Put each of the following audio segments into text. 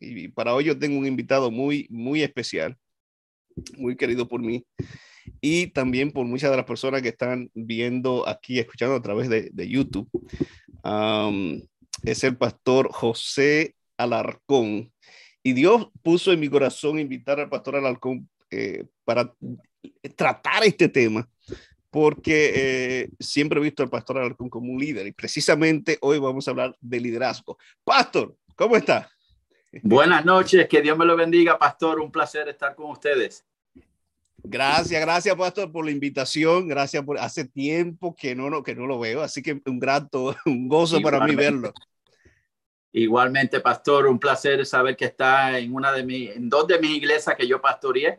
Y para hoy yo tengo un invitado muy, muy especial, muy querido por mí y también por muchas de las personas que están viendo aquí, escuchando a través de, YouTube. es el pastor José Alarcón. Y Dios puso en mi corazón invitar al pastor Alarcón eh, para tratar este tema, porque eh, siempre he visto al pastor Alarcón como un líder y precisamente hoy vamos a hablar de liderazgo. Pastor, ¿cómo está? Buenas noches, que Dios me lo bendiga, pastor. Un placer estar con ustedes. Gracias, gracias, Pastor, por la invitación. Gracias por hace tiempo que no, que no lo veo, así que un grato, un gozo para mí verlo. Igualmente, Pastor, un placer saber que está en una de mis, en dos de mis iglesias que yo pastoreé.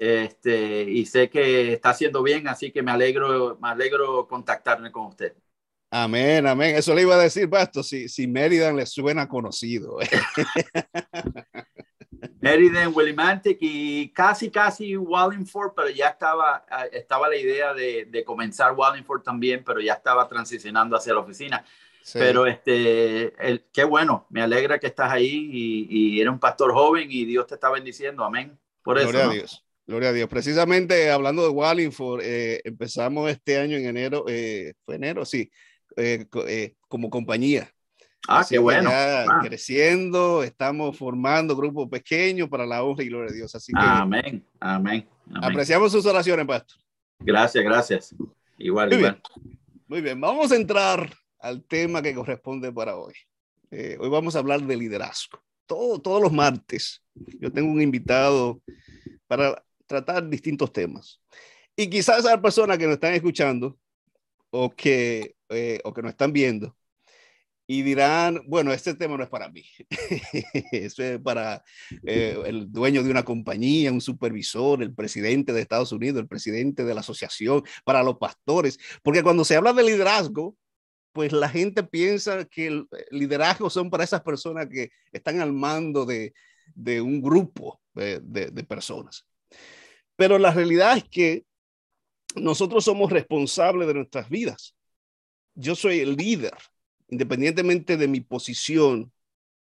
Este, y sé que está haciendo bien, así que me alegro, me alegro contactarme con usted. Amén, amén. Eso le iba a decir, Pastor, si, si Mérida le suena conocido. Meriden, Willimantic y casi, casi Wallingford, pero ya estaba, estaba la idea de, de, comenzar Wallingford también, pero ya estaba transicionando hacia la oficina. Pero este, el, qué bueno, me alegra que estás ahí y, y, eres un pastor joven y Dios te está bendiciendo, amén. Por eso. Gloria a Dios. Gloria a Dios. Precisamente hablando de Wallingford, eh, empezamos este año en enero, eh, fue enero, sí, eh, eh como compañía. Ah, qué bueno. Ah. Creciendo, estamos formando grupos pequeños para la honra y gloria de Dios. Así que amén, amén, Apreciamos sus oraciones, Pastor. Gracias, gracias. Igual, Muy igual. Bien. Muy bien, vamos a entrar al tema que corresponde para hoy. Eh, hoy vamos a hablar de liderazgo. Todo, todos los martes yo tengo un invitado para tratar distintos temas. Y quizás esas personas que nos están escuchando o que, eh, o que nos están viendo y dirán, bueno, este tema no es para mí, eso es para eh, el dueño de una compañía, un supervisor, el presidente de Estados Unidos, el presidente de la asociación, para los pastores, porque cuando se habla de liderazgo, pues la gente piensa que el liderazgo son para esas personas que están al mando de, de un grupo de, de, de personas. Pero la realidad es que nosotros somos responsables de nuestras vidas. Yo soy el líder independientemente de mi posición,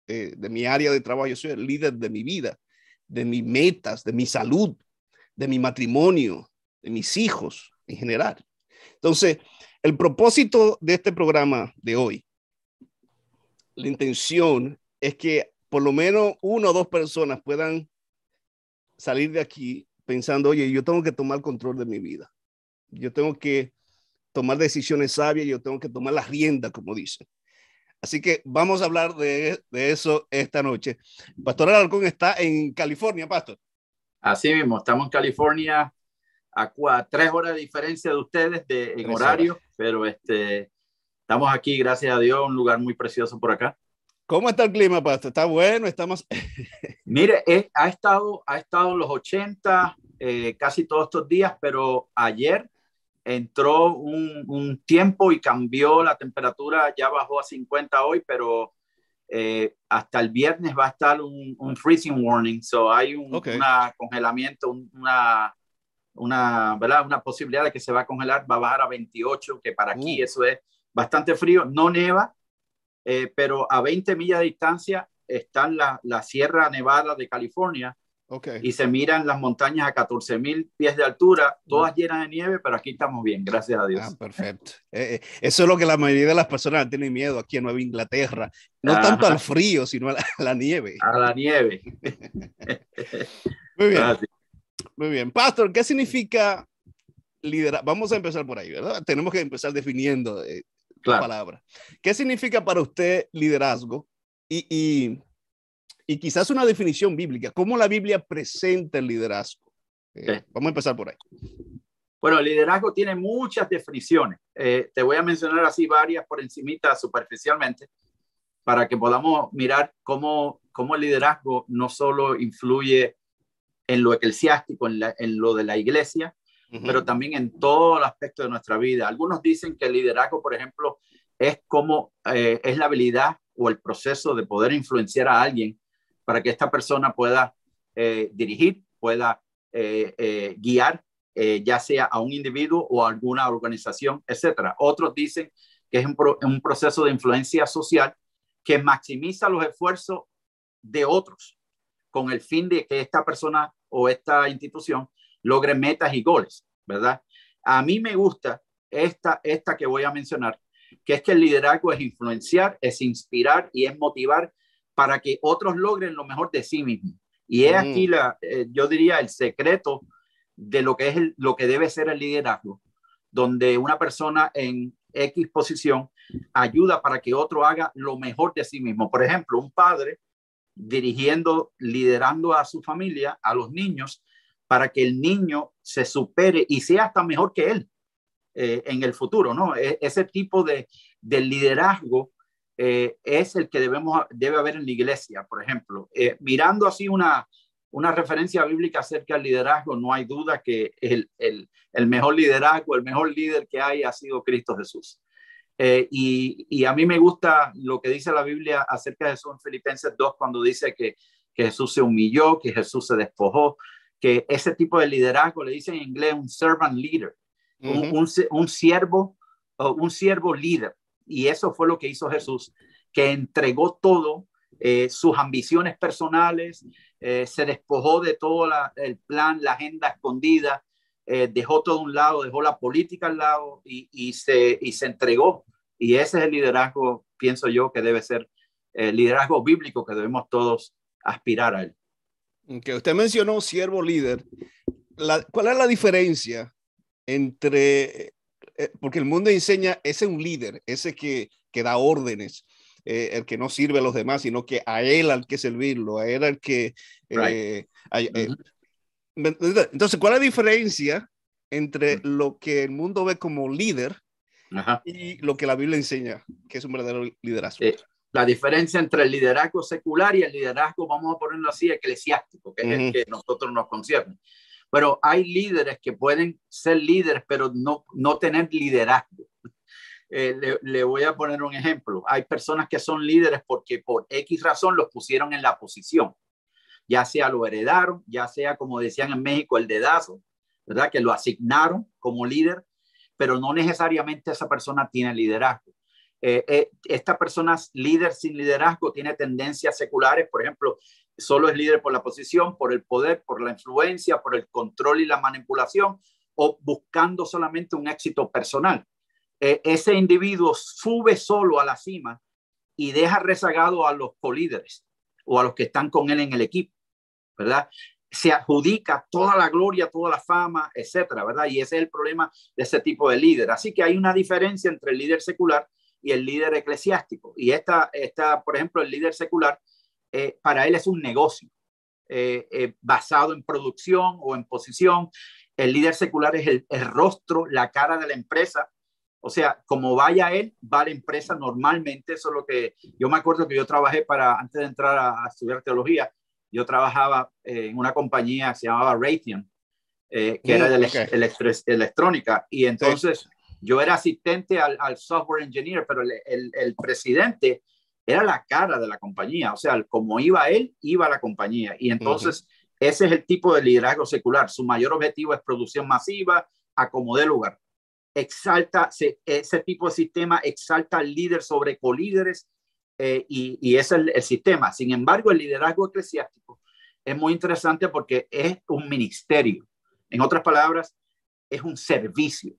eh, de mi área de trabajo, yo soy el líder de mi vida, de mis metas, de mi salud, de mi matrimonio, de mis hijos en general. Entonces, el propósito de este programa de hoy, la intención es que por lo menos una o dos personas puedan salir de aquí pensando, oye, yo tengo que tomar control de mi vida. Yo tengo que tomar decisiones sabias, yo tengo que tomar las riendas, como dicen. Así que vamos a hablar de, de eso esta noche. Pastor Alarcón está en California, Pastor. Así mismo, estamos en California a, tres horas de diferencia de ustedes de, en horario, pero este, estamos aquí, gracias a Dios, un lugar muy precioso por acá. ¿Cómo está el clima, Pastor? ¿Está bueno? Estamos... Mire, eh, ha, estado, ha estado en los 80 eh, casi todos estos días, pero ayer entró un, un, tiempo y cambió la temperatura, ya bajó a 50 hoy, pero eh, hasta el viernes va a estar un, un freezing warning, so hay un okay. una congelamiento, una, una, ¿verdad? una posibilidad de que se va a congelar, va a bajar a 28, que para aquí uh. eso es bastante frío, no neva, eh, pero a 20 millas de distancia están la, la Sierra Nevada de California, Okay. Y se miran las montañas a 14 mil pies de altura, todas mm. llenas de nieve, pero aquí estamos bien, gracias a Dios. Ah, perfecto. Eh, eso es lo que la mayoría de las personas tienen miedo aquí en Nueva Inglaterra. No Ajá. tanto al frío, sino a la, a la nieve. A la nieve. Muy bien. Gracias. Muy bien. Pastor, ¿qué significa liderar? Vamos a empezar por ahí, ¿verdad? Tenemos que empezar definiendo eh, claro. la palabra. ¿Qué significa para usted liderazgo? Y, y y quizás una definición bíblica. ¿Cómo la Biblia presenta el liderazgo? Eh, vamos a empezar por ahí. Bueno, el liderazgo tiene muchas definiciones. Eh, te voy a mencionar así varias por encimita superficialmente para que podamos mirar cómo, cómo el liderazgo no solo influye en lo eclesiástico, en, la, en lo de la iglesia, pero también en todo el aspecto de nuestra vida. Algunos dicen que el liderazgo, por ejemplo, es como eh, es la habilidad o el proceso de poder influenciar a alguien para que esta persona pueda eh, dirigir, pueda eh, guiar, ya sea a un individuo o alguna organización, etcétera. Otros dicen que es un, proceso de influencia social que maximiza los esfuerzos de otros con el fin de que esta persona o esta institución logre metas y goles, ¿verdad? A mí me gusta esta, esta que voy a mencionar, que es que el liderazgo es influenciar, es inspirar y es motivar para que otros logren lo mejor de sí mismos. Y es aquí, la, eh, yo diría, el secreto de lo que es lo que debe ser el liderazgo, donde una persona en X posición ayuda para que otro haga lo mejor de sí mismo. Por ejemplo, un padre dirigiendo, liderando a su familia, a los niños, para que el niño se supere y sea hasta mejor que él eh, en el futuro, ¿no? E, ese tipo de, liderazgo eh, es el que debemos, debe haber en la iglesia, por ejemplo. Eh, mirando así una, una referencia bíblica acerca del liderazgo, no hay duda que el, el, el mejor liderazgo, el mejor líder que hay ha sido Cristo Jesús. Y, y, a mí me gusta lo que dice la Biblia acerca de Jesús en Filipenses 2, cuando dice que, que Jesús se humilló, que Jesús se despojó, que ese tipo de liderazgo le dicen en inglés un servant leader, un, un, siervo, un siervo líder. Y eso fue lo que hizo Jesús, que entregó todo, eh, sus ambiciones personales, eh, se despojó de todo la, el plan, la agenda escondida, eh, dejó todo un lado, dejó la política al lado y, y, se, y se entregó. Y ese es el liderazgo, pienso yo, que debe ser el liderazgo bíblico que debemos todos aspirar a él. Que usted mencionó siervo líder. La, ¿Cuál es la diferencia entre, eh, porque el mundo enseña, ese es un líder, ese que, que da órdenes, eh, el que no sirve a los demás, sino que a él al que servirlo, a él al que... Entonces, ¿cuál es la diferencia entre lo que el mundo ve como líder y lo que la Biblia enseña, que es un verdadero liderazgo? La diferencia entre el liderazgo secular y el liderazgo, vamos a ponerlo así, eclesiástico, que es el que nosotros nos concierne. Pero hay líderes que pueden ser líderes, pero no, no tener liderazgo. Eh, le, le, voy a poner un ejemplo. Hay personas que son líderes porque por X razón los pusieron en la posición ya sea lo heredaron, ya sea como decían en México el dedazo, ¿verdad? Que lo asignaron como líder, pero no necesariamente esa persona tiene liderazgo. Eh, eh, esta persona líder sin liderazgo tiene tendencias seculares, por ejemplo, solo es líder por la posición, por el poder, por la influencia, por el control y la manipulación, o buscando solamente un éxito personal. Eh, ese individuo sube solo a la cima y deja rezagado a los colíderes o a los que están con él en el equipo. ¿verdad? Se adjudica toda la gloria, toda la fama, etcétera, ¿verdad? Y ese es el problema de ese tipo de líder. Así que hay una diferencia entre el líder secular y el líder eclesiástico. Y esta, esta por ejemplo, el líder secular, eh, para él es un negocio eh, eh, basado en producción o en posición. El líder secular es el, el, rostro, la cara de la empresa. O sea, como vaya él, va la empresa normalmente. Eso es lo que yo me acuerdo que yo trabajé para, antes de entrar a, a estudiar teología, yo trabajaba en una compañía que se llamaba Raytheon, que era de mm, electrónica, y entonces yo era asistente al, software engineer, pero el, el, presidente era la cara de la compañía, o sea, como iba él, iba la compañía, y entonces ese es el tipo de liderazgo secular, su mayor objetivo es producción masiva, acomodar lugar. Exalta, ese tipo de sistema exalta al líder sobre colíderes eh, y, y, ese es el, sistema. Sin embargo, el liderazgo eclesiástico es muy interesante porque es un ministerio. En otras palabras, es un servicio.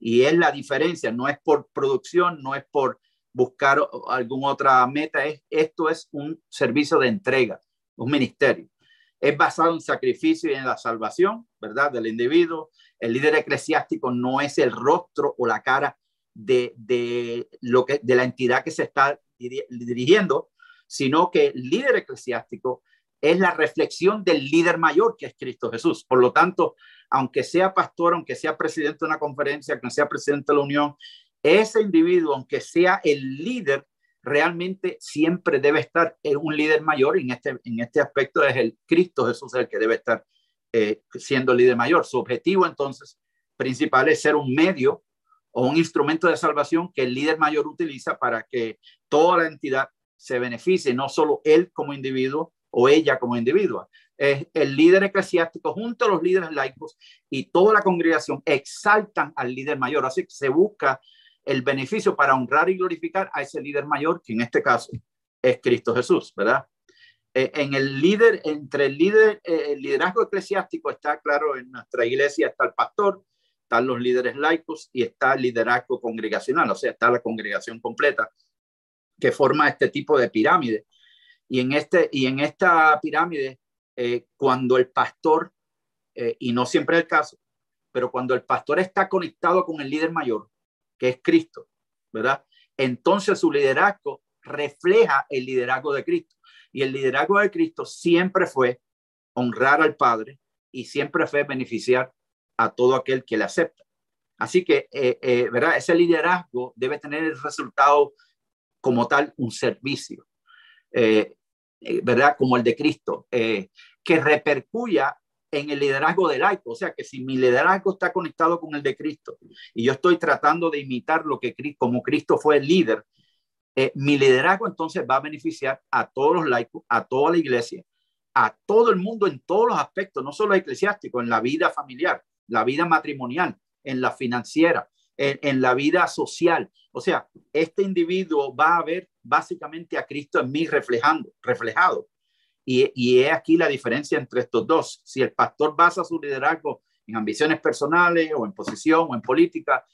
Y es la diferencia, no es por producción, no es por buscar alguna otra meta, es, esto es un servicio de entrega, un ministerio. Es basado en sacrificio y en la salvación, ¿verdad? Del individuo. El líder eclesiástico no es el rostro o la cara de, de, lo que, de la entidad que se está dirigiendo, sino que el líder eclesiástico es la reflexión del líder mayor que es Cristo Jesús. Por lo tanto, aunque sea pastor, aunque sea presidente de una conferencia, aunque sea presidente de la Unión, ese individuo, aunque sea el líder, realmente siempre debe estar un líder mayor en este, en este aspecto es el Cristo Jesús el que debe estar eh, siendo el líder mayor. Su objetivo entonces principal es ser un medio o un instrumento de salvación que el líder mayor utiliza para que toda la entidad se beneficie, no solo él como individuo o ella como individuo. Es el líder eclesiástico junto a los líderes laicos y toda la congregación exaltan al líder mayor. Así que se busca el beneficio para honrar y glorificar a ese líder mayor, que en este caso es Cristo Jesús, ¿verdad? Eh, en el líder, entre el líder, eh, el liderazgo eclesiástico está claro, en nuestra iglesia está el pastor, están los líderes laicos y está el liderazgo congregacional, o sea, está la congregación completa que forma este tipo de pirámide. Y en, este, y en esta pirámide, eh, cuando el pastor, y no siempre es el caso, pero cuando el pastor está conectado con el líder mayor, que es Cristo, ¿verdad? Entonces su liderazgo refleja el liderazgo de Cristo. Y el liderazgo de Cristo siempre fue honrar al Padre y siempre fue beneficiar a todo aquel que le acepta. Así que, eh, eh, ¿verdad? Ese liderazgo debe tener el resultado como tal, un servicio, eh, ¿verdad? Como el de Cristo, que repercuya en el liderazgo del laico. O sea, que si mi liderazgo está conectado con el de Cristo y yo estoy tratando de imitar lo que como Cristo fue el líder, eh, mi liderazgo entonces va a beneficiar a todos los laicos, a toda la iglesia, a todo el mundo en todos los aspectos, no solo eclesiástico, en la vida familiar, la vida matrimonial, en la financiera, en, la vida social. O sea, este individuo va a ver básicamente a Cristo en mí reflejando, reflejado. Y, y es aquí la diferencia entre estos dos. Si el pastor basa su liderazgo en ambiciones personales o en posición o en política,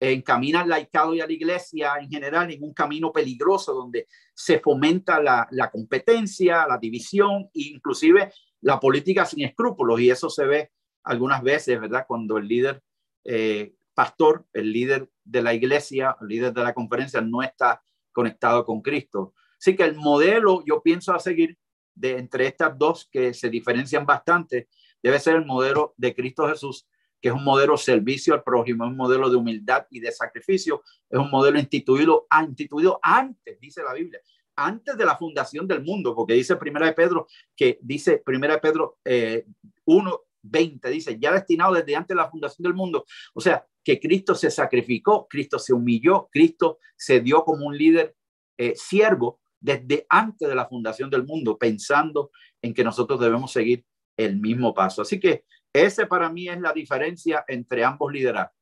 encamina al laicado y a la iglesia en general en un camino peligroso donde se fomenta la, competencia, la división e inclusive la política sin escrúpulos. Y eso se ve algunas veces, ¿verdad? Cuando el líder eh, pastor, el líder de la iglesia, el líder de la conferencia no está conectado con Cristo. Así que el modelo, yo pienso a seguir de entre estas dos que se diferencian bastante, debe ser el modelo de Cristo Jesús que es un modelo servicio al prójimo, un modelo de humildad y de sacrificio, es un modelo instituido, instituido antes, dice la Biblia, antes de la fundación del mundo, porque dice Primera de Pedro, que dice Primera de Pedro eh, 1, 20, dice, ya destinado desde antes de la fundación del mundo. O sea, que Cristo se sacrificó, Cristo se humilló, Cristo se dio como un líder eh, siervo desde antes de la fundación del mundo, pensando en que nosotros debemos seguir el mismo paso. Así que ese para mí es la diferencia entre ambos liderazgos.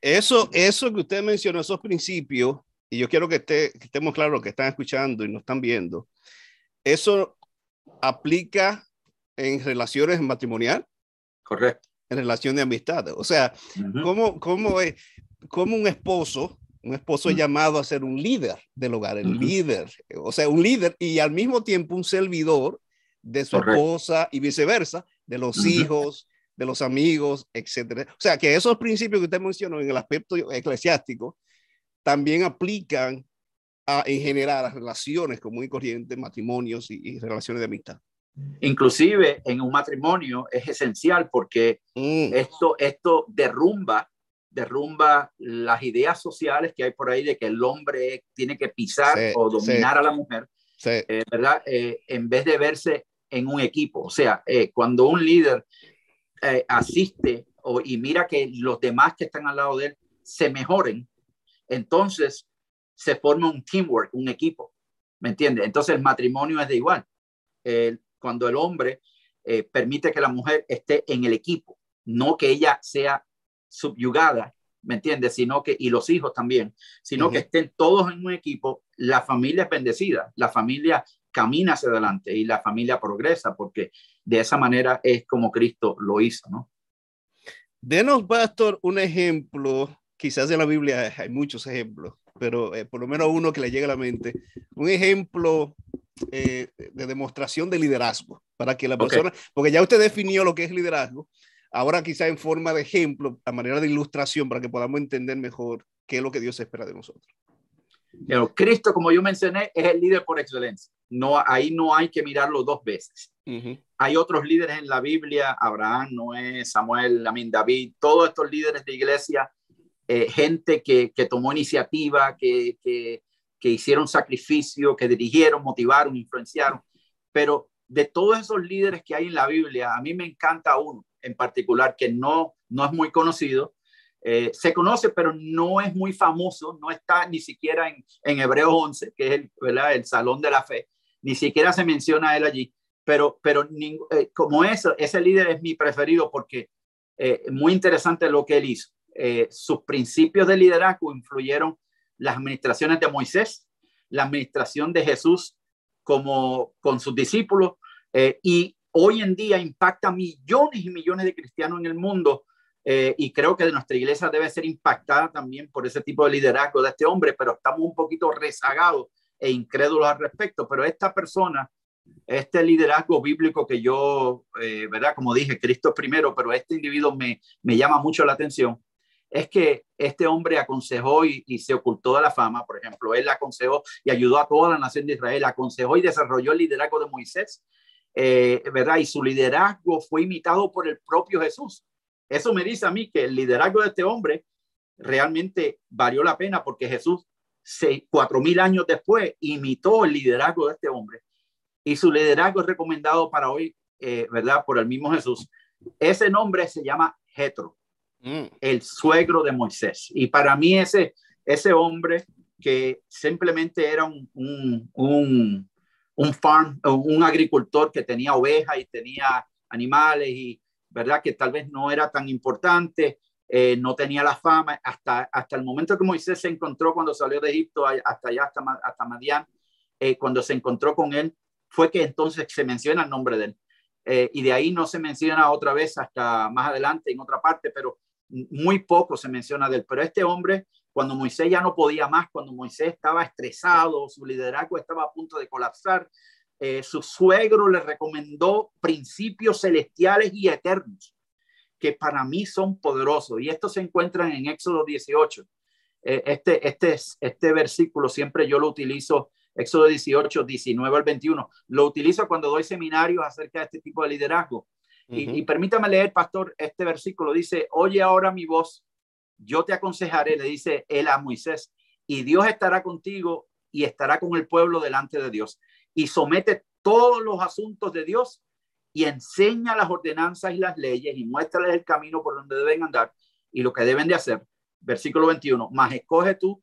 Eso, eso que usted mencionó, esos principios, y yo quiero que, esté, que estemos claros que están escuchando y nos están viendo, eso aplica en relaciones matrimoniales. Correcto. Relación de amistad. O sea, ¿cómo, cómo, es, cómo un esposo, un esposo llamado a ser un líder del hogar, el líder, o sea, un líder y al mismo tiempo un servidor de su esposa y viceversa, de los hijos, de los amigos, etcétera. O sea, que esos principios que usted mencionó en el aspecto eclesiástico también aplican a, en general a relaciones común y corriente, matrimonios y, relaciones de amistad. Inclusive en un matrimonio es esencial porque mm. esto, esto derrumba, derrumba las ideas sociales que hay por ahí de que el hombre tiene que pisar o dominar a la mujer, eh, ¿verdad? Eh, en vez de verse en un equipo. O sea, eh, cuando un líder eh, asiste o, y mira que los demás que están al lado de él se mejoren, entonces se forma un teamwork, un equipo. ¿Me entiendes? Entonces el matrimonio es de igual. Cuando el hombre eh, permite que la mujer esté en el equipo, no que ella sea subyugada, ¿me entiendes? Sino que, y los hijos también, sino que estén todos en un equipo, la familia es bendecida, la familia camina hacia adelante y la familia progresa, porque de esa manera es como Cristo lo hizo, ¿no? Denos, Pastor, un ejemplo, quizás en la Biblia hay muchos ejemplos, pero eh, por lo menos uno que le llegue a la mente, un ejemplo eh, de demostración de liderazgo, para que la persona, porque ya usted definió lo que es liderazgo, ahora quizá en forma de ejemplo, a manera de ilustración, para que podamos entender mejor qué es lo que Dios espera de nosotros. Pero Cristo, como yo mencioné, es el líder por excelencia. No, ahí no hay que mirarlo dos veces. Hay otros líderes en la Biblia, Abraham, Noé, Samuel, Amin, David, todos estos líderes de iglesia, eh, gente que, tomó iniciativa, que, que, hicieron sacrificio, que dirigieron, motivaron, influenciaron. Pero de todos esos líderes que hay en la Biblia, a mí me encanta uno en particular que no, no es muy conocido, eh, se conoce, pero no es muy famoso, no está ni siquiera en, en Hebreos 11, que es el, el salón de la fe, ni siquiera se menciona él allí, pero, pero eh, como eso, ese líder es mi preferido porque eh, muy interesante lo que él hizo. Sus principios de liderazgo influyeron las administraciones de Moisés, la administración de Jesús como con sus discípulos eh, y hoy en día impacta millones y millones de cristianos en el mundo eh, y creo que nuestra iglesia debe ser impactada también por ese tipo de liderazgo de este hombre, pero estamos un poquito rezagados e incrédulos al respecto. Pero esta persona, este liderazgo bíblico que yo, eh, ¿verdad? Como dije, Cristo primero, pero este individuo me, me llama mucho la atención, es que este hombre aconsejó y, se ocultó de la fama, por ejemplo, él aconsejó y ayudó a toda la nación de Israel, aconsejó y desarrolló el liderazgo de Moisés, eh, ¿verdad? Y su liderazgo fue imitado por el propio Jesús. Eso me dice a mí que el liderazgo de este hombre realmente valió la pena porque Jesús, cuatro mil años después, imitó el liderazgo de este hombre y su liderazgo es recomendado para hoy, eh, ¿verdad? Por el mismo Jesús. Ese nombre se llama Jetro, mm. el suegro de Moisés. Y para mí ese, ese hombre que simplemente era un, un, un, un farm, un agricultor que tenía ovejas y tenía animales y ¿verdad? Que tal vez no era tan importante, eh, no tenía la fama, hasta, hasta el momento que Moisés se encontró cuando salió de Egipto, hasta allá, hasta, hasta Madián, eh, cuando se encontró con él, fue que entonces se menciona el nombre de él. Eh, y de ahí no se menciona otra vez hasta más adelante en otra parte, pero muy poco se menciona de él. Pero este hombre, cuando Moisés ya no podía más, cuando Moisés estaba estresado, su liderazgo estaba a punto de colapsar, eh, su suegro le recomendó principios celestiales y eternos, que para mí son poderosos. Y estos se encuentran en Éxodo 18. Eh, este, este, este versículo siempre yo lo utilizo, Éxodo 18, 19 al 21. Lo utilizo cuando doy seminarios acerca de este tipo de liderazgo. Y, y permítame leer, pastor, este versículo. Dice, oye ahora mi voz, yo te aconsejaré, le dice él a Moisés, y Dios estará contigo y estará con el pueblo delante de Dios. Y somete todos los asuntos de Dios y enseña las ordenanzas y las leyes y muéstrales el camino por donde deben andar y lo que deben de hacer. Versículo 21, más escoge tú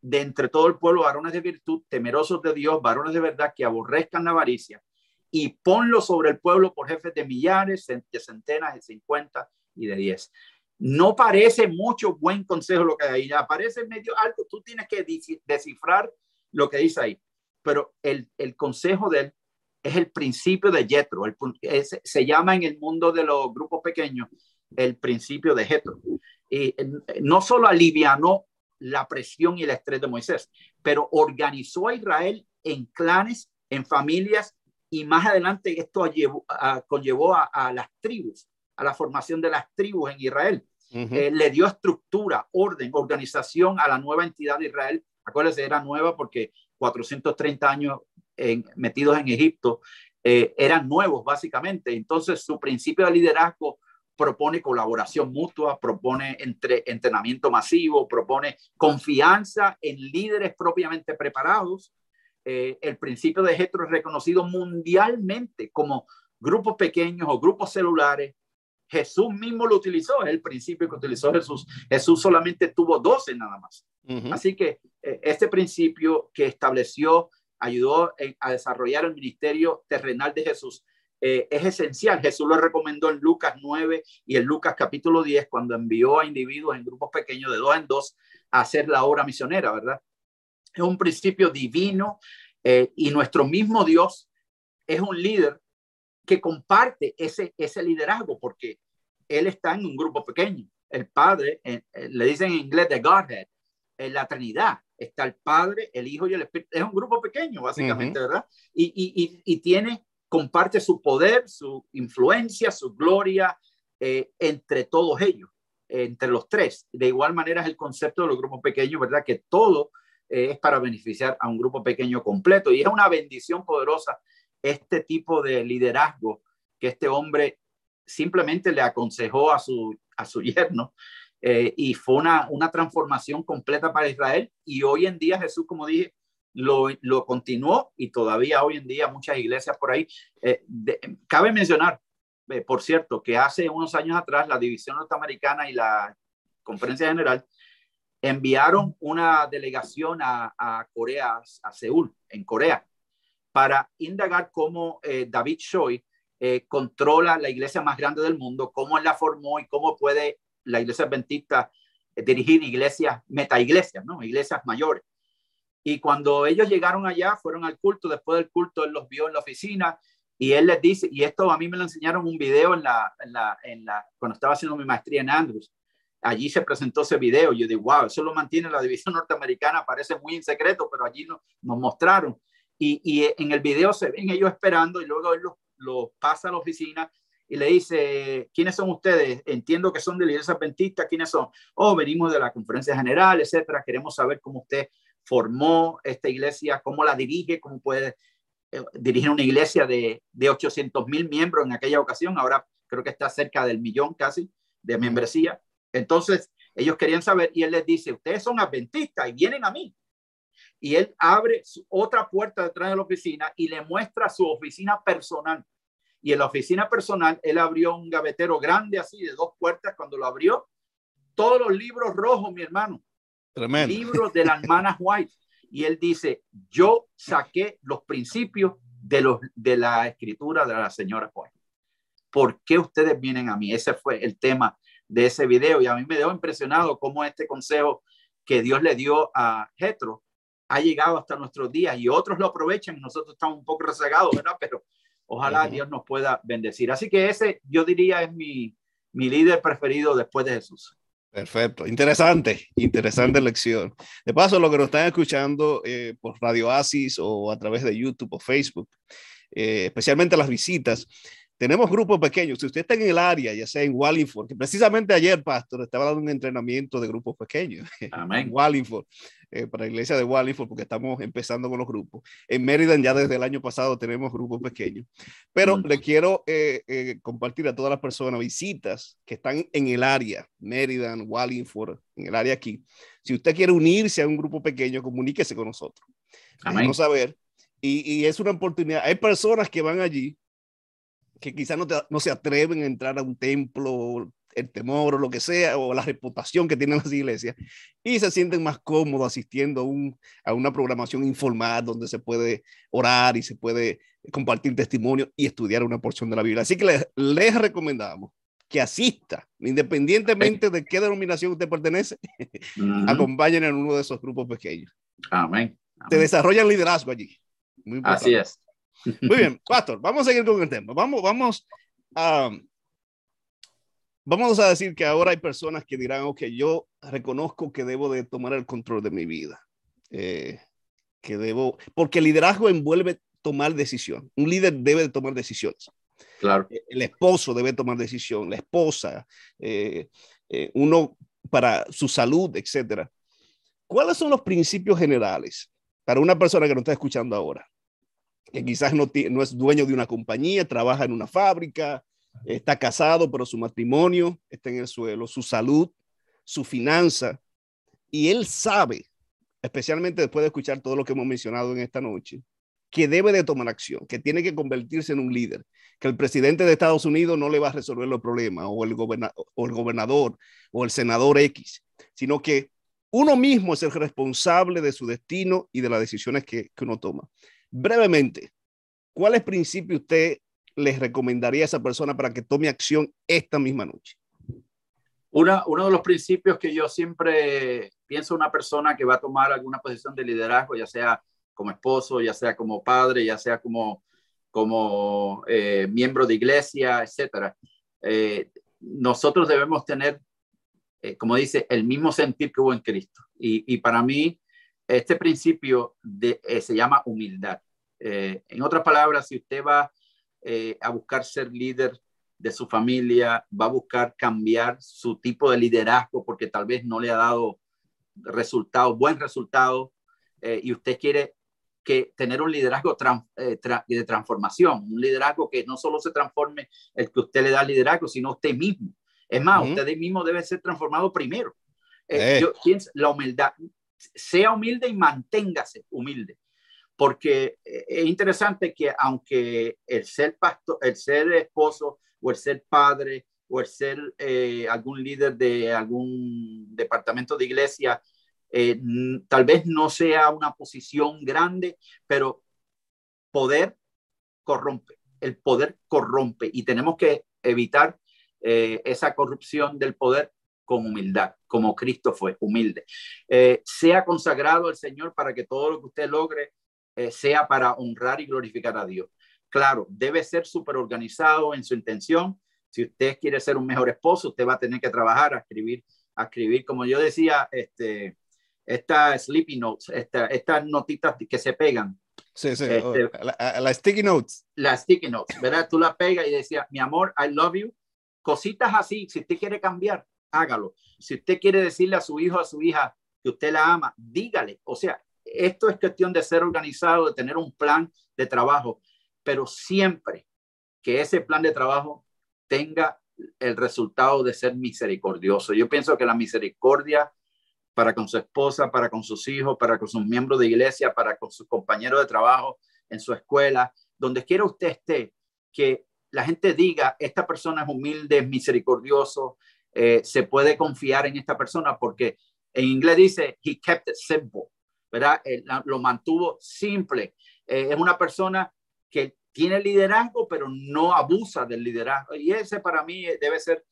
de entre todo el pueblo varones de virtud, temerosos de Dios, varones de verdad que aborrezcan la avaricia y ponlo sobre el pueblo por jefes de millares, de centenas, de cincuenta y de diez. No parece mucho buen consejo lo que hay ahí, aparece medio algo, tú tienes que descifrar lo que dice ahí pero el, el consejo de él es el principio de Jetro. se llama en el mundo de los grupos pequeños el principio de Jetro. Y no solo alivianó la presión y el estrés de Moisés, pero organizó a Israel en clanes, en familias, y más adelante esto conllevó a, las tribus, a la formación de las tribus en Israel. Eh, le dio estructura, orden, organización a la nueva entidad de Israel. Acuérdense, era nueva porque 430 años metidos en Egipto, eh, eran nuevos básicamente. Entonces su principio de liderazgo propone colaboración mutua, propone entre, entrenamiento masivo, propone confianza en líderes propiamente preparados. Eh, el principio de Getro es reconocido mundialmente como grupos pequeños o grupos celulares. Jesús mismo lo utilizó, es el principio que utilizó Jesús. Jesús solamente tuvo 12 nada más. Así que eh, este principio que estableció, ayudó a desarrollar el ministerio terrenal de Jesús, eh, es esencial. Jesús lo recomendó en Lucas 9 y en Lucas capítulo 10 cuando envió a individuos en grupos pequeños de dos en dos a hacer la obra misionera, ¿verdad? Es un principio divino eh, y nuestro mismo Dios es un líder que comparte ese, ese liderazgo porque Él está en un grupo pequeño. El Padre, le dicen en inglés de Godhead, en la Trinidad. Está el Padre, el Hijo y el Espíritu. Es un grupo pequeño, básicamente, ¿verdad? Y, y, y, tiene, comparte su poder, su influencia, su gloria eh, entre todos ellos, entre los tres. De igual manera es el concepto de los grupos pequeños, ¿verdad? Que todo eh, es para beneficiar a un grupo pequeño completo. Y es una bendición poderosa este tipo de liderazgo que este hombre simplemente le aconsejó a su, a su yerno eh, y fue una, una transformación completa para Israel. Y hoy en día Jesús, como dije, lo, lo continuó y todavía hoy en día muchas iglesias por ahí. Eh, cabe mencionar, por cierto, que hace unos años atrás la División Norteamericana y la Conferencia General enviaron una delegación a, a Corea, a Seúl, en Corea, para indagar cómo David Choi controla la iglesia más grande del mundo, cómo la formó y cómo puede la iglesia adventista eh, dirigir iglesias, meta iglesias, ¿no? Iglesias mayores. Y cuando ellos llegaron allá, fueron al culto, después del culto él los vio en la oficina y él les dice, y esto a mí me lo enseñaron un video en la, en la, en la, cuando estaba haciendo mi maestría en Andrews. Allí se presentó ese video. Yo digo, wow, eso lo mantiene la división norteamericana, parece muy en secreto, pero allí nos, nos mostraron. Y, y, en el video se ven ellos esperando y luego él los, los pasa a la oficina y le dice, ¿quiénes son ustedes? Entiendo que son de la iglesia ¿quiénes son? Oh, venimos de la conferencia general, etcétera. Queremos saber cómo usted formó esta iglesia, cómo la dirige, cómo puede eh, dirigir una iglesia de, de 800 mil miembros en aquella ocasión. Ahora creo que está cerca del millón casi de membresía. Entonces, ellos querían saber y él les dice, ustedes son adventistas y vienen a mí. Y él abre otra puerta detrás de la oficina y le muestra su oficina personal y en la oficina personal él abrió un gavetero grande así de dos puertas. Cuando lo abrió, todos los libros rojos, mi hermano. Tremendo. Libros de la hermana White. Y él dice, yo saqué los principios de, los, de la escritura de la señora White. ¿Por qué ustedes vienen a mí? Ese fue el tema de ese video. Y a mí me dejó impresionado cómo este consejo que Dios le dio a Jetro ha llegado hasta nuestros días y otros lo aprovechan y nosotros estamos un poco rezagados, ¿verdad? Pero Ojalá Dios nos pueda bendecir. Así que ese, yo diría, es mi, mi líder preferido después de Jesús. Perfecto, interesante, interesante lección. De paso, lo que nos están escuchando eh, por Radio Asis o a través de YouTube o Facebook, eh, especialmente las visitas, tenemos grupos pequeños. Si usted está en el área, ya sea en Wallingford, que precisamente ayer, Pastor, estaba dando un entrenamiento de grupos pequeños. Amén. En Wallingford, eh, para la iglesia de Wallingford, porque estamos empezando con los grupos. En Maryland ya desde el año pasado tenemos grupos pequeños. Pero le quiero eh, eh, compartir a todas las personas visitas que están en el área, Maryland, Wallingford, en el área aquí. Si usted quiere unirse a un grupo pequeño, comuníquese con nosotros. Vamos a ver. Y, y es una oportunidad. Hay personas que van allí que quizás no, no, se atreven a entrar a un templo, el temor o lo que sea, o la reputación que tienen las iglesias, y se sienten más cómodos asistiendo a, un, a una programación informal donde se puede orar y se puede compartir testimonio y estudiar una porción de la Biblia. Así que les, les recomendamos que asista, independientemente de qué denominación usted pertenece, acompañen en uno de esos grupos pequeños. Amén. Se desarrollan liderazgo allí. Así es. Muy bien, Pastor, vamos a seguir con el tema. Vamos, vamos a, vamos a decir que ahora hay personas que dirán, ok, yo reconozco que debo de tomar el control de mi vida. Eh, que debo, porque el liderazgo envuelve tomar decisión. Un líder debe de tomar decisiones. Claro. Eh, el esposo debe tomar decisión, la esposa, eh, uno para su salud, etcétera. ¿Cuáles son los principios generales para una persona que nos está escuchando ahora? Que quizás no, es dueño de una compañía, trabaja en una fábrica, está casado, pero su matrimonio está en el suelo, su salud, su finanza, y él sabe, especialmente después de escuchar todo lo que hemos mencionado en esta noche, que debe de tomar acción, que tiene que convertirse en un líder, que el presidente de Estados Unidos no le va a resolver los problemas, o el, o el gobernador, o el senador X, sino que uno mismo es el responsable de su destino y de las decisiones que, que uno toma. Brevemente, ¿cuáles principios usted les recomendaría a esa persona para que tome acción esta misma noche? Uno de los principios que yo siempre pienso una persona que va a tomar alguna posición de liderazgo, ya sea como esposo, ya sea como padre, ya sea como, como eh, miembro de iglesia, etcétera. Eh, nosotros debemos tener, eh, como dice, el mismo sentir que hubo en Cristo. Y para mí, este principio de, eh, se llama humildad. Eh, en otras palabras, si usted va eh, a buscar ser líder de su familia, va a buscar cambiar su tipo de liderazgo porque tal vez no le ha dado resultados, buen resultado, y usted quiere que tener un liderazgo de transformación, un liderazgo que no solo se transforme el que usted le da liderazgo, sino usted mismo. Es más, usted mismo debe ser transformado primero. yo pienso, la humildad, sea humilde y manténgase humilde. Porque eh, es interesante que aunque el ser pastor, el ser esposo o el ser padre o el ser eh, algún líder de algún departamento de iglesia, eh, tal vez no sea una posición grande, pero poder corrompe, el poder corrompe y tenemos que evitar esa corrupción del poder con humildad. Como Cristo fue, humilde. Eh, sea consagrado al Señor para que todo lo que usted logre eh, sea para honrar y glorificar a Dios. Claro, debe ser súper organizado en su intención. Si usted quiere ser un mejor esposo, usted va a tener que trabajar, a escribir, a escribir, como yo decía, este, estas sleepy notes, estas notitas que se pegan. Sí, sí, este, las sticky notes. Las sticky notes, ¿verdad? Tú la pegas y decía, mi amor, I love you. Cositas así, si usted quiere cambiar, hágalo. Si usted quiere decirle a su hijo, a su hija que usted la ama, dígale. O sea, esto es cuestión de ser organizado, de tener un plan de trabajo, pero siempre que ese plan de trabajo tenga el resultado de ser misericordioso. Yo pienso que la misericordia para con su esposa, para con sus hijos, para con sus miembros de iglesia, para con sus compañeros de trabajo en su escuela, donde quiera usted esté, que la gente diga, esta persona es humilde, es misericordioso, eh, se puede confiar en esta persona porque en inglés dice, he kept it simple, ¿verdad? lo mantuvo simple. Eh, es una persona que tiene liderazgo, pero no abusa del liderazgo. Y ese para mí debe ser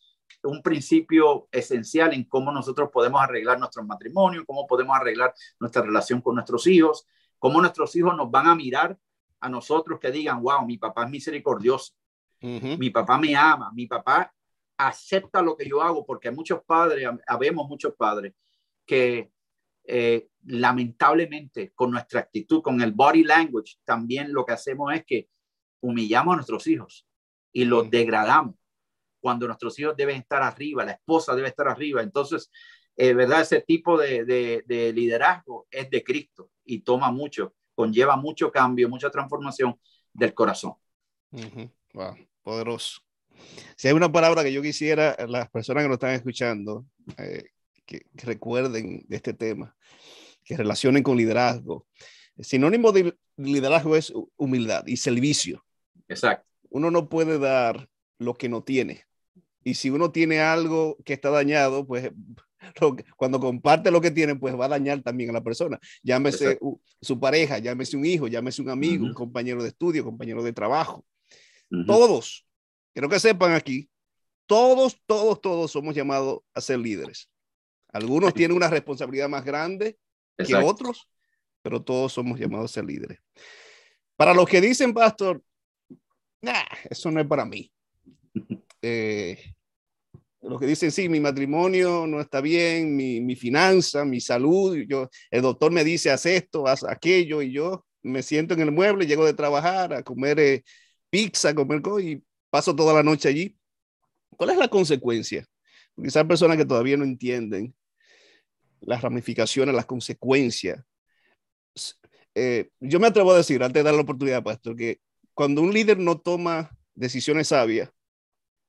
un principio esencial en cómo nosotros podemos arreglar nuestro matrimonio, cómo podemos arreglar nuestra relación con nuestros hijos, cómo nuestros hijos nos van a mirar a nosotros que digan, wow, mi papá es misericordioso, mi papá me ama, mi papá acepta lo que yo hago, porque hay muchos padres, habemos muchos padres que eh, lamentablemente con nuestra actitud, con el body language, también lo que hacemos es que humillamos a nuestros hijos y los degradamos cuando nuestros hijos deben estar arriba, la esposa debe estar arriba. Entonces, eh, ¿verdad? Ese tipo de, de, liderazgo es de Cristo y toma mucho, conlleva mucho cambio, mucha transformación del corazón. Wow, poderoso. Si hay una palabra que yo quisiera, las personas que nos están escuchando, eh, que, recuerden de este tema, que relacionen con liderazgo. sinónimo de liderazgo es humildad y servicio. Exacto. Uno no puede dar lo que no tiene. Y si uno tiene algo que está dañado, pues cuando comparte lo que tiene, pues va a dañar también a la persona. Llámese su pareja, llámese un hijo, llámese un amigo, un compañero de estudio, compañero de trabajo. Todos, quiero que sepan aquí, todos, todos, todos somos llamados a ser líderes. Algunos tienen una responsabilidad más grande que otros, pero todos somos llamados a ser líderes. Para los que dicen, pastor, nah, eso no es para mí. Eh, los que dicen, sí, mi matrimonio no está bien, mi, mi finanza, mi salud, yo, el doctor me dice, haz esto, haz aquello, y yo me siento en el mueble, llego de trabajar a comer eh, pizza, comer y paso toda la noche allí. ¿Cuál es la consecuencia? Porque esas personas que todavía no entienden las ramificaciones, las consecuencias. Eh, yo me atrevo a decir, antes de dar la oportunidad, Pastor, que cuando un líder no toma decisiones sabias,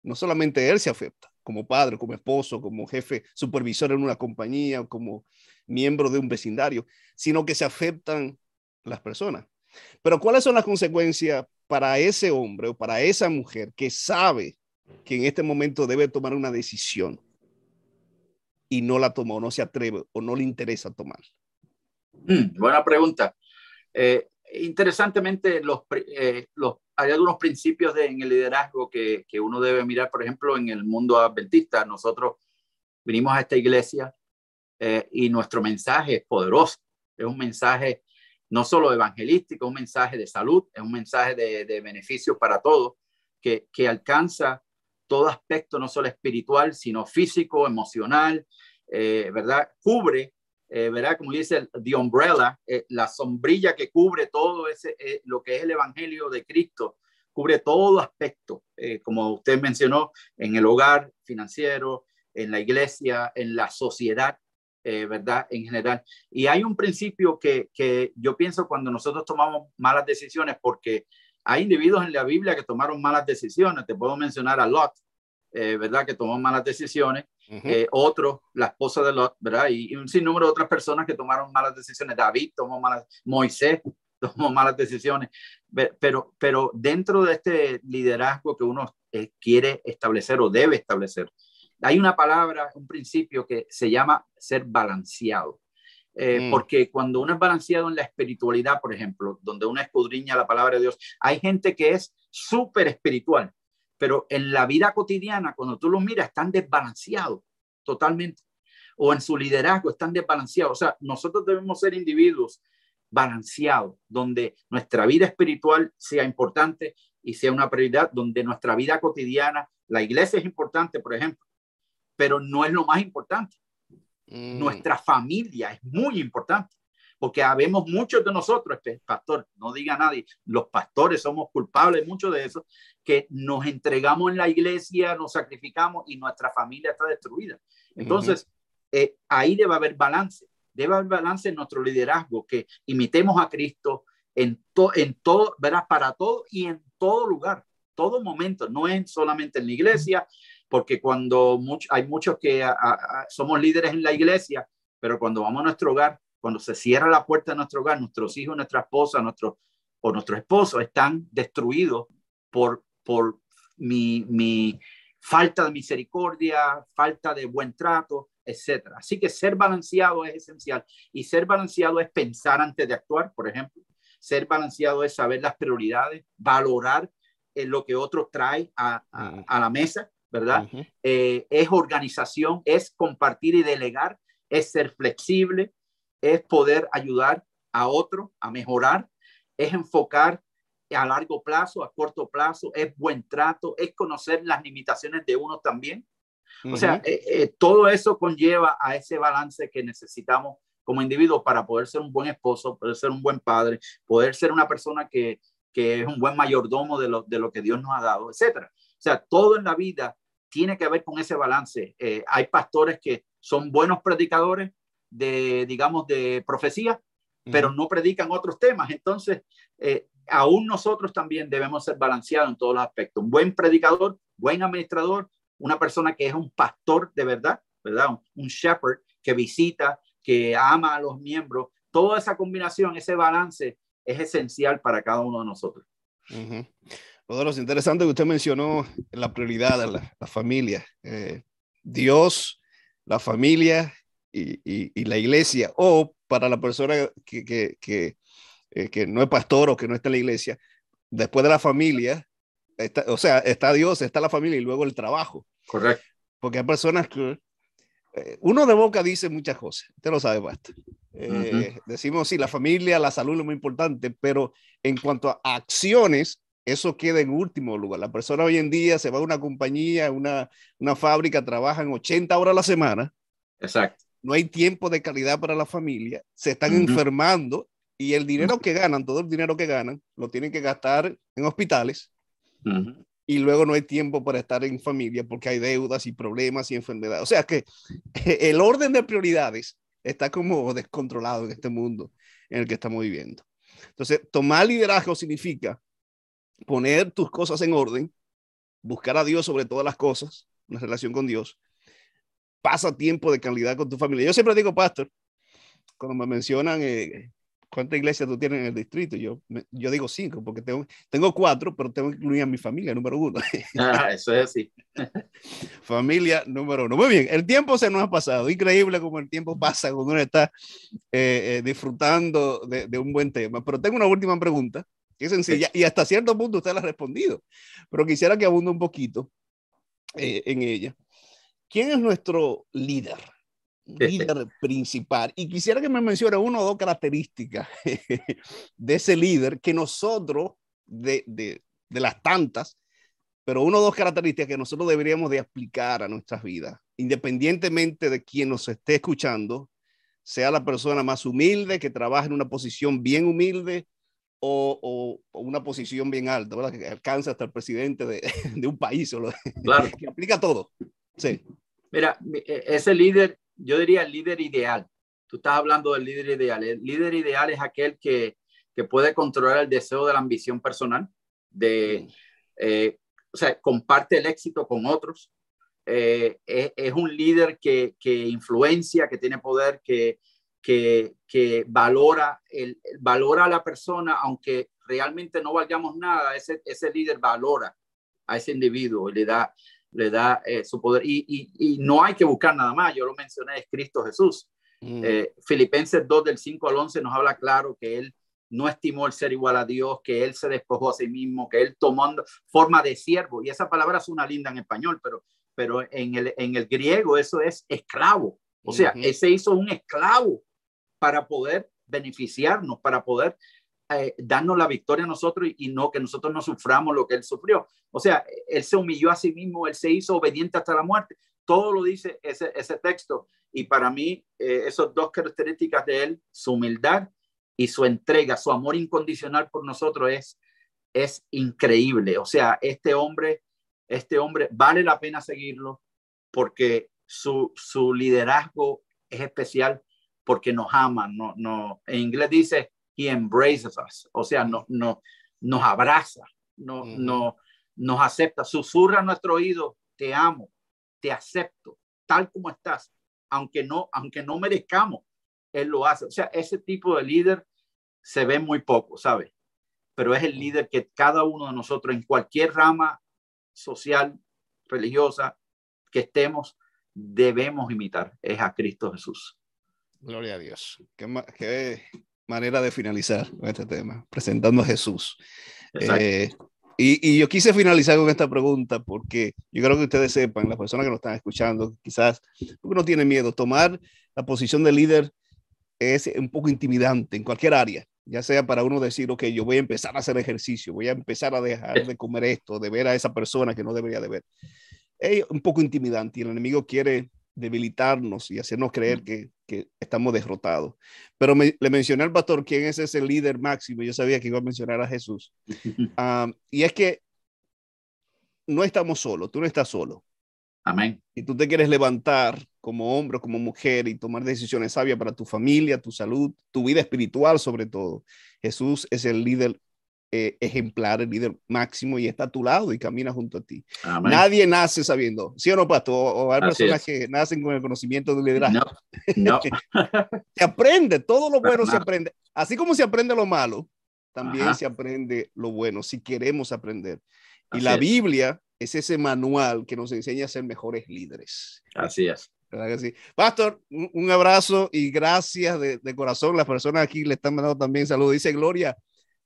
no solamente él se afecta, como padre, como esposo, como jefe supervisor en una compañía, como miembro de un vecindario, sino que se afectan las personas. Pero ¿cuáles son las consecuencias para ese hombre o para esa mujer que sabe que en este momento debe tomar una decisión y no la toma o no se atreve o no le interesa tomar? Mm, buena pregunta. Eh, interesantemente, eh, los, hay algunos principios en el liderazgo que, que, uno debe mirar, por ejemplo, en el mundo adventista. Nosotros vinimos a esta iglesia eh, y nuestro mensaje es poderoso. Es un mensaje no solo evangelístico, un mensaje de salud, es un mensaje de, de beneficio para todos, que, que alcanza todo aspecto, no solo espiritual, sino físico, emocional, eh, ¿verdad? Cubre eh, ¿verdad? Como dice the umbrella, eh, la sombrilla que cubre todo ese, eh, lo que es el Evangelio de Cristo, cubre todo aspecto, como usted mencionó, en el hogar financiero, en la iglesia, en la sociedad, ¿verdad? En general. Y hay un principio que, que yo pienso cuando nosotros tomamos malas decisiones, porque hay individuos en la Biblia que tomaron malas decisiones, te puedo mencionar a Lot, ¿verdad? Que tomó malas decisiones eh, otro, la esposa de Lot, ¿verdad? Y, un sinnúmero de otras personas que tomaron malas decisiones. David tomó malas, Moisés tomó malas decisiones. Pero, pero dentro de este liderazgo que uno eh, quiere establecer o debe establecer, hay una palabra, un principio que se llama ser balanceado. Eh, mm. Porque cuando uno es balanceado en la espiritualidad, por ejemplo, donde uno escudriña la palabra de Dios, hay gente que es súper espiritual, pero en la vida cotidiana, cuando tú los miras, están desbalanceados totalmente. o en su liderazgo están desbalanceados. O sea, nosotros debemos ser individuos balanceados, donde nuestra vida espiritual sea importante y sea una prioridad, donde nuestra vida cotidiana, la iglesia es importante, por ejemplo, pero no es lo más importante. Mm. Nuestra familia es muy importante, porque habemos muchos de nosotros, este pastor, no diga nadie, los pastores somos culpables, muchos de eso, que nos entregamos en la iglesia, nos sacrificamos y nuestra familia está destruida. Entonces, eh, ahí debe haber balance, debe haber balance en nuestro liderazgo, que imitemos a Cristo en, en todo, ¿verdad? Para todo y en todo lugar, todo momento, no es solamente en la iglesia, porque cuando hay muchos que somos líderes en la iglesia, pero cuando vamos a nuestro hogar, cuando se cierra la puerta de nuestro hogar, nuestros hijos, nuestra esposa, o nuestro esposo están destruidos por, por mi, mi falta de misericordia, falta de buen trato, etcétera. Así que ser balanceado es esencial y ser balanceado es pensar antes de actuar, por ejemplo. Ser balanceado es saber las prioridades, valorar eh, lo que otro trae a, a, la mesa, ¿verdad? Eh, es organización, es compartir y delegar, es ser flexible, es poder ayudar a otro a mejorar, es enfocar a largo plazo, a corto plazo, es buen trato, es conocer las limitaciones de uno también. O sea, eh, eh, todo eso conlleva a ese balance que necesitamos como individuos para poder ser un buen esposo, poder ser un buen padre, poder ser una persona que, que es un buen mayordomo de lo, de lo que Dios nos ha dado, etcétera. O sea, todo en la vida tiene que ver con ese balance. Eh, hay pastores que son buenos predicadores de, digamos, de profecía, pero no predican otros temas. Entonces, aún nosotros también debemos ser balanceados en todos los aspectos. Un buen predicador, buen administrador, una persona que es un pastor de verdad, ¿verdad? Un, shepherd que visita, que ama a los miembros. Toda esa combinación, ese balance es esencial para cada uno de nosotros. Uh -huh. Interesante que usted mencionó la prioridad de la, familia. Eh, Dios, la familia y, y, la iglesia, o para la persona que, que, que, eh, que, no es pastor o que no está en la iglesia, después de la familia, o sea, está Dios, está la familia y luego el trabajo. Correcto. Porque hay personas que eh, uno de boca dice muchas cosas, usted lo sabe basta. Eh, decimos, sí, la familia, la salud es muy importante, pero en cuanto a acciones, eso queda en último lugar. La persona hoy en día se va a una compañía, una, una fábrica, trabajan 80 horas a la semana. Exacto. No hay tiempo de calidad para la familia, se están enfermando y el dinero que ganan, todo el dinero que ganan, lo tienen que gastar en hospitales, y luego no hay tiempo para estar en familia porque hay deudas y problemas y enfermedades. O sea que el orden de prioridades está como descontrolado en este mundo en el que estamos viviendo. Entonces, tomar liderazgo significa poner tus cosas en orden, buscar a Dios sobre todas las cosas, una relación con Dios, pasa tiempo de calidad con tu familia. Yo siempre digo, pastor, cuando me mencionan eh, ¿cuántas iglesias tú tienes en el distrito? Yo, yo digo cinco, porque tengo, tengo cuatro, pero tengo que incluir a mi familia, número uno. Ah, eso es así. familia número uno. Muy bien, el tiempo se nos ha pasado. Increíble como el tiempo pasa cuando uno está eh, eh, disfrutando de, de, un buen tema. Pero tengo una última pregunta, es sencilla, y hasta cierto punto usted la ha respondido, pero quisiera que abunde un poquito eh, en ella. ¿Quién es nuestro líder? líder principal. Y quisiera que me mencione una o dos características de ese líder que nosotros, de, de, de, las tantas, pero una o dos características que nosotros deberíamos de aplicar a nuestras vidas, independientemente de quien nos esté escuchando, sea la persona más humilde, que trabaja en una posición bien humilde o, o, una posición bien alta, ¿verdad? que alcanza hasta el presidente de, de un país, o lo, claro. que aplica todo. Sí. Mira, e, ese líder yo diría el líder ideal. Tú estás hablando del líder ideal. El líder ideal es aquel que, que puede controlar el deseo de la ambición personal, de, eh, o sea, comparte el éxito con otros. Eh, es, es, un líder que, que, influencia, que tiene poder, que, que, que valora, el, valora a la persona, aunque realmente no valgamos nada, ese, ese líder valora a ese individuo y le da, le da eh, su poder. Y, y, y, no hay que buscar nada más, yo lo mencioné, es Cristo Jesús. Mm. Eh, Filipenses 2 del 5 al 11 nos habla claro que él no estimó el ser igual a Dios, que él se despojó a sí mismo, que él tomó forma de siervo. Y esa palabra es una linda en español, pero, pero en, el, en el griego eso es esclavo. O sea, él se hizo un esclavo para poder beneficiarnos, para poder eh, darnos la victoria a nosotros y, no que nosotros no suframos lo que él sufrió. O sea, él se humilló a sí mismo, él se hizo obediente hasta la muerte. Todo lo dice ese, texto. Y para mí, eh, esas dos características de él, su humildad y su entrega, su amor incondicional por nosotros es, es increíble. O sea, este hombre, este hombre vale la pena seguirlo porque su, su liderazgo es especial porque nos ama. No, no, en inglés dice, he embraces us. O sea, no, no, nos abraza, no, no, nos acepta, susurra a nuestro oído, te amo, te acepto, tal como estás, aunque no, aunque no merezcamos, él lo hace. O sea, ese tipo de líder se ve muy poco, ¿sabe? Pero es el líder que cada uno de nosotros en cualquier rama social, religiosa que estemos, debemos imitar. Es a Cristo Jesús. Gloria a Dios. Qué, manera de finalizar este tema, presentando a Jesús. Eh, y, y, yo quise finalizar con esta pregunta porque yo creo que ustedes sepan, las personas que nos están escuchando, quizás uno tiene miedo, tomar la posición de líder es un poco intimidante en cualquier área, ya sea para uno decir, ok, yo voy a empezar a hacer ejercicio, voy a empezar a dejar de comer esto, de ver a esa persona que no debería de ver. Es un poco intimidante y el enemigo quiere debilitarnos y hacernos creer que, que estamos derrotados. Pero le mencioné al pastor quién es ese líder máximo. Yo sabía que iba a mencionar a Jesús. Ah, y es que no estamos solos, tú no estás solo. Amén. Y tú te quieres levantar como hombre, como mujer y tomar decisiones sabias para tu familia, tu salud, tu vida espiritual sobre todo. Jesús es el líder eh, ejemplar, el líder máximo y está a tu lado y camina junto a ti. Nadie nace sabiendo, ¿sí o no, pastor? O hay personas que nacen con el conocimiento del liderazgo. No, se aprende, todo lo bueno se aprende. Así como se aprende lo malo, también se aprende lo bueno, si queremos aprender. Y la Biblia es ese manual que nos enseña a ser mejores líderes. Así es. Pastor, un, abrazo y gracias de, de, corazón. Las personas aquí le están mandando también saludos. Dice Gloria,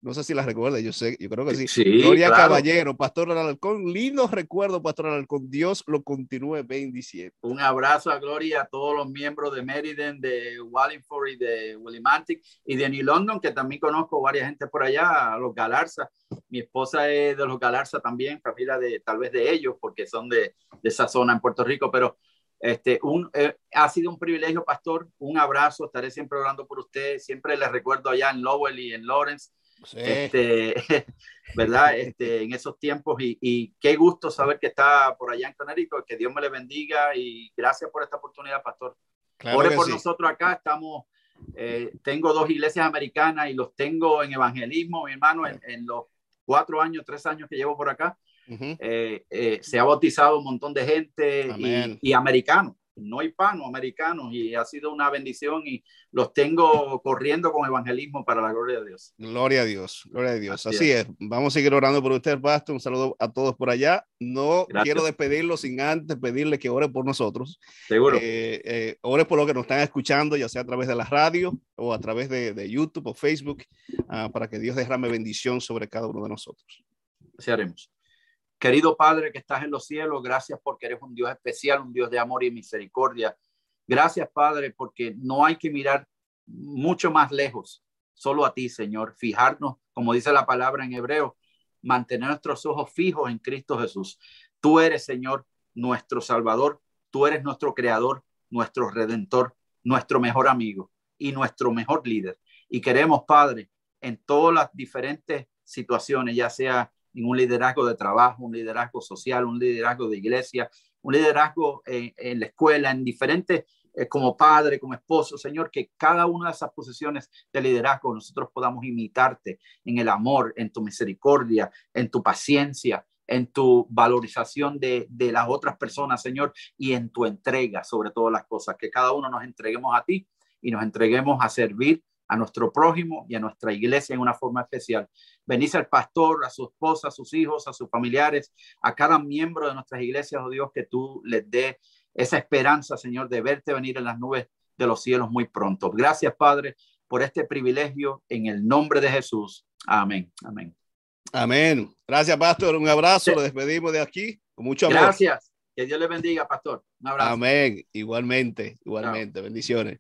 no sé si las recuerda, yo sé, yo creo que sí. Gloria Caballero, Pastor Alarcón, lindo recuerdo, Pastor Alarcón, Dios lo continúe bendiciendo. Un abrazo a Gloria, a todos los miembros de Meriden, de Wallingford y de Willimantic y de New London, que también conozco varias gente por allá, a los Galarza. Mi esposa es de los Galarza también, familia de tal vez de ellos, porque son de, de esa zona en Puerto Rico, pero este, un, eh, ha sido un privilegio, pastor. Un abrazo. Estaré siempre orando por usted. Siempre les recuerdo allá en Lowell y en Lawrence este, ¿verdad? Este, en esos tiempos y, qué gusto saber que está por allá en Connecticut, que Dios me le bendiga y gracias por esta oportunidad, pastor. Ore por nosotros acá, estamos, eh, tengo dos iglesias americanas y los tengo en evangelismo, mi hermano, en, los cuatro años, tres años que llevo por acá. Eh, eh, se ha bautizado un montón de gente y, y americanos no hispanos, americanos, y ha sido una bendición y los tengo corriendo con evangelismo para la gloria de Dios. Gloria a Dios, gloria a Dios. Así, es. Vamos a seguir orando por usted, Pastor. Un saludo a todos por allá. No quiero despedirlo sin antes pedirle que ore por nosotros. Seguro. Eh, eh, ore por lo que nos están escuchando, ya sea a través de la radio o a través de, de YouTube o Facebook, uh, para que Dios derrame bendición sobre cada uno de nosotros. Así haremos. Querido Padre que estás en los cielos, gracias porque eres un Dios especial, un Dios de amor y misericordia. Gracias, Padre, porque no hay que mirar mucho más lejos, solo a ti, Señor. Fijarnos, como dice la palabra en hebreo, mantener nuestros ojos fijos en Cristo Jesús. Tú eres, Señor, nuestro Salvador. Tú eres nuestro Creador, nuestro Redentor, nuestro mejor amigo y nuestro mejor líder. Y queremos, Padre, en todas las diferentes situaciones, ya sea un liderazgo de trabajo, un liderazgo social, un liderazgo de iglesia, un liderazgo en, la escuela, en diferentes, eh, como padre, como esposo, Señor, que cada una de esas posiciones de liderazgo nosotros podamos imitarte en el amor, en tu misericordia, en tu paciencia, en tu valorización de, de las otras personas, Señor, y en tu entrega sobre todas las cosas, que cada uno nos entreguemos a ti y nos entreguemos a servir a nuestro prójimo y a nuestra iglesia en una forma especial. Bendice al pastor, a su esposa, a sus hijos, a sus familiares, a cada miembro de nuestras iglesias, oh Dios, que tú les dé esa esperanza, Señor, de verte venir en las nubes de los cielos muy pronto. Gracias, Padre, por este privilegio en el nombre de Jesús. Amén. Amén. Amén. Gracias, pastor. Un abrazo. Lo despedimos de aquí con mucho amor. Gracias. Que Dios le bendiga, pastor. Un abrazo. Amén. Igualmente, igualmente. Bendiciones.